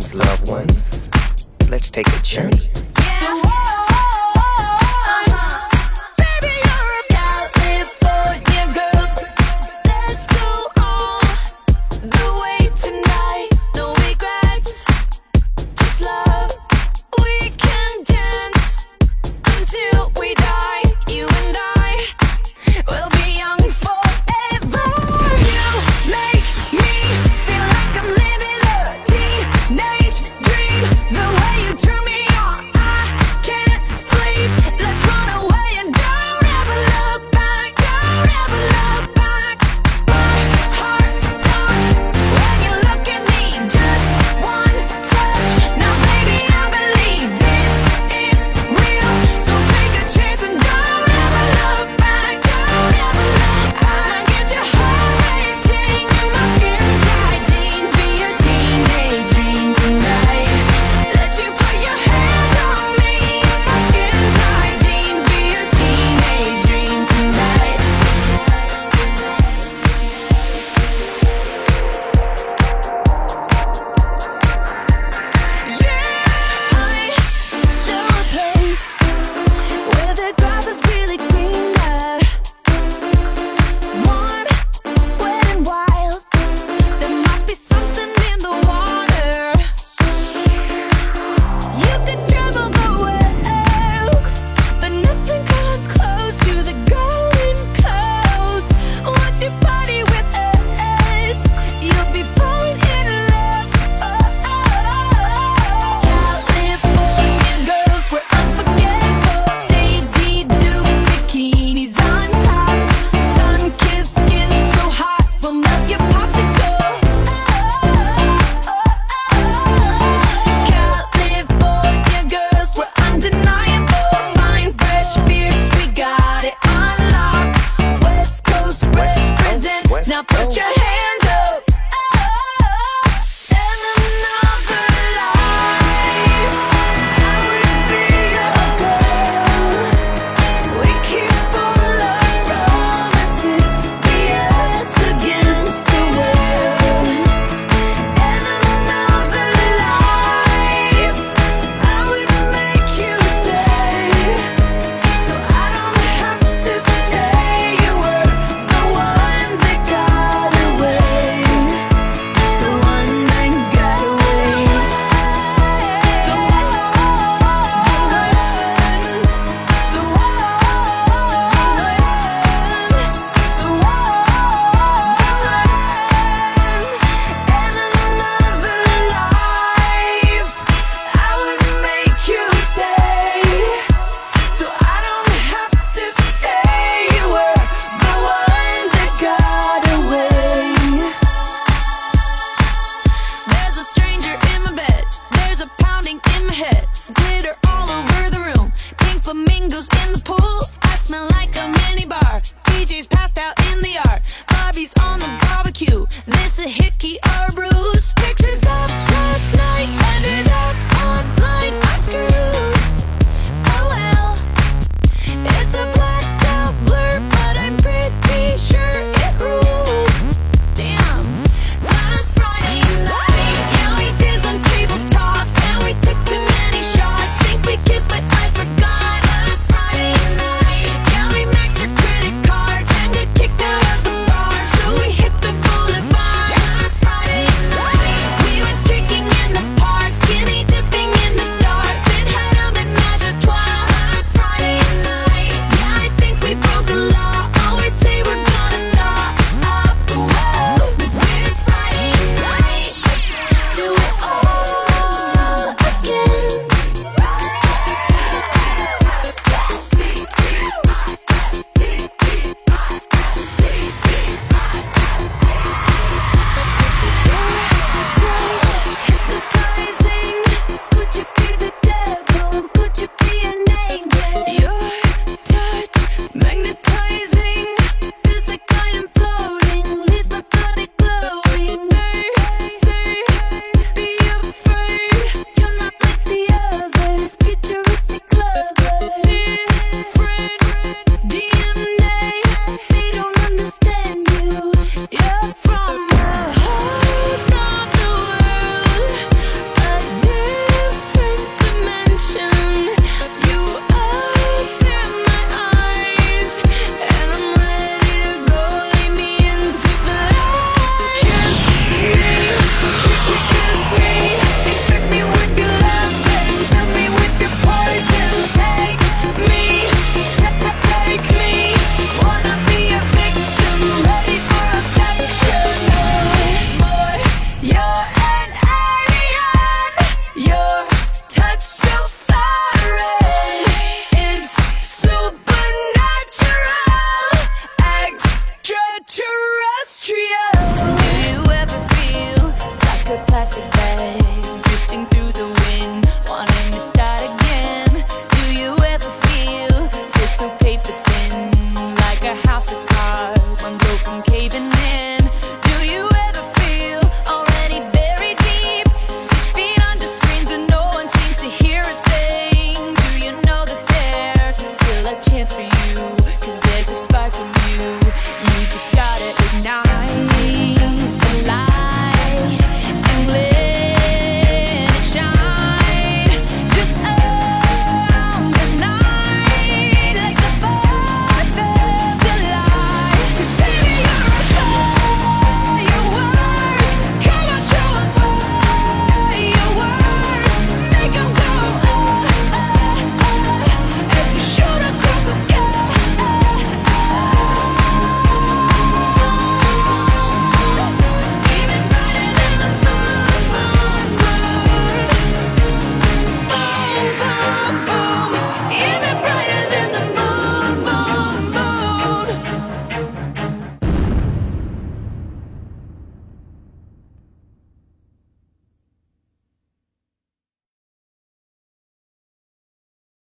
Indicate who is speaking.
Speaker 1: Greetings, loved ones. Let's take a journey